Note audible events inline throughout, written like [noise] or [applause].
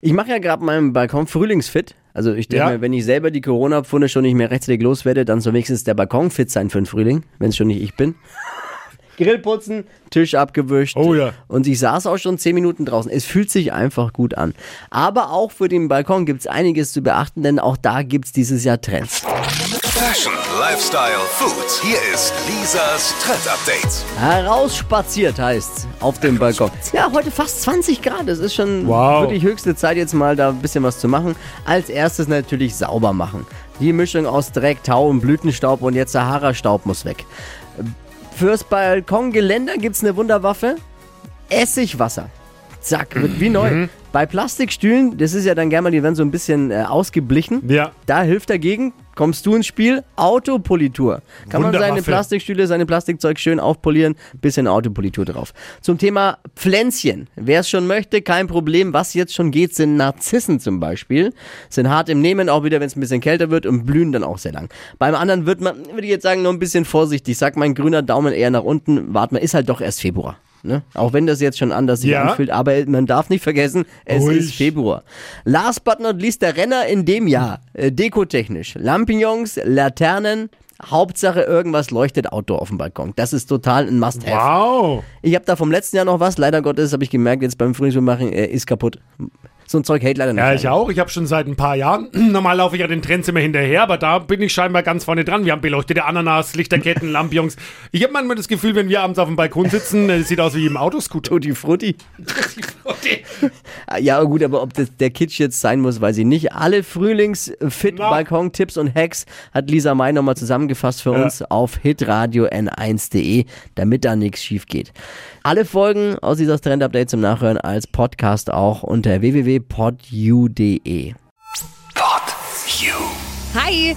Ich mache ja gerade meinen Balkon frühlingsfit. Also ich denke Ja. mir, wenn ich selber die Corona-Pfunde schon nicht mehr rechtzeitig loswerde, dann soll wenigstens der Balkon fit sein für den Frühling, wenn es schon nicht ich bin. [laughs] Grill putzen, Tisch abgewischt. Oh ja. Und ich saß auch schon 10 Minuten draußen. Es fühlt sich einfach gut an. Aber auch für den Balkon gibt es einiges zu beachten, denn auch da gibt es dieses Jahr Trends. Fashion, Lifestyle, Food. Hier ist Lisas Trend Update. Herausspaziert heißt's auf dem Balkon. Ja, heute fast 20 Grad. Es ist schon Wow. wirklich höchste Zeit, jetzt mal da ein bisschen was zu machen. Als erstes natürlich sauber machen. Die Mischung aus Dreck, Tau und Blütenstaub und jetzt Sahara-Staub muss weg. Fürs Balkongeländer gibt's eine Wunderwaffe. Essigwasser. Zack, wird wie neu. Bei Plastikstühlen, das ist ja dann gerne mal, die werden so ein bisschen äh, ausgeblichen. Ja. Da hilft dagegen, kommst du ins Spiel, Autopolitur. Kann man seine. Plastikstühle, seine Plastikzeug schön aufpolieren, bisschen Autopolitur drauf. Zum Thema Pflänzchen. Wer es schon möchte, kein Problem. Was jetzt schon geht, sind Narzissen zum Beispiel. Sind hart im Nehmen, auch wieder, wenn es ein bisschen kälter wird und blühen dann auch sehr lang. Beim anderen wird man, würde ich jetzt sagen, noch ein bisschen vorsichtig. Sag mein grüner Daumen eher nach unten. Wart mal, ist halt doch erst Februar. Ne? Auch wenn das jetzt schon anders sich Ja. anfühlt, aber man darf nicht vergessen, es Ruhig. ist Februar. Last but not least der Renner in dem Jahr, äh, dekotechnisch. Lampignons, Laternen, Hauptsache irgendwas leuchtet Outdoor auf dem Balkon. Das ist total ein Must-Have. Wow. Ich habe da vom letzten Jahr noch was, leider Gottes habe ich gemerkt, jetzt beim Frühlingsmachen, äh, ist kaputt. So ein Zeug hält leider nicht. Ja, lange. ich auch. Ich habe schon seit ein paar Jahren. [clears throat] Normal laufe ich ja den Trends immer hinterher, aber da bin ich scheinbar ganz vorne dran. Wir haben beleuchtete Ananas, Lichterketten, [laughs] Lampions. Ich habe manchmal das Gefühl, wenn wir abends auf dem Balkon sitzen, äh, sieht aus wie im Autoscooter. Tutti Frutti. Ah, [laughs] Ja, gut, aber ob das der Kitsch jetzt sein muss, weiß ich nicht. Alle Frühlings-Fit-Balkon-Tipps und Hacks hat Lisa May nochmal zusammengefasst für Ja. uns auf hitradio n1.de, damit da nichts schief geht. Alle Folgen aus dieser Trend-Update zum Nachhören als Podcast auch unter www.podu.de. Pod You. Hi,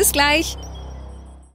Bis gleich.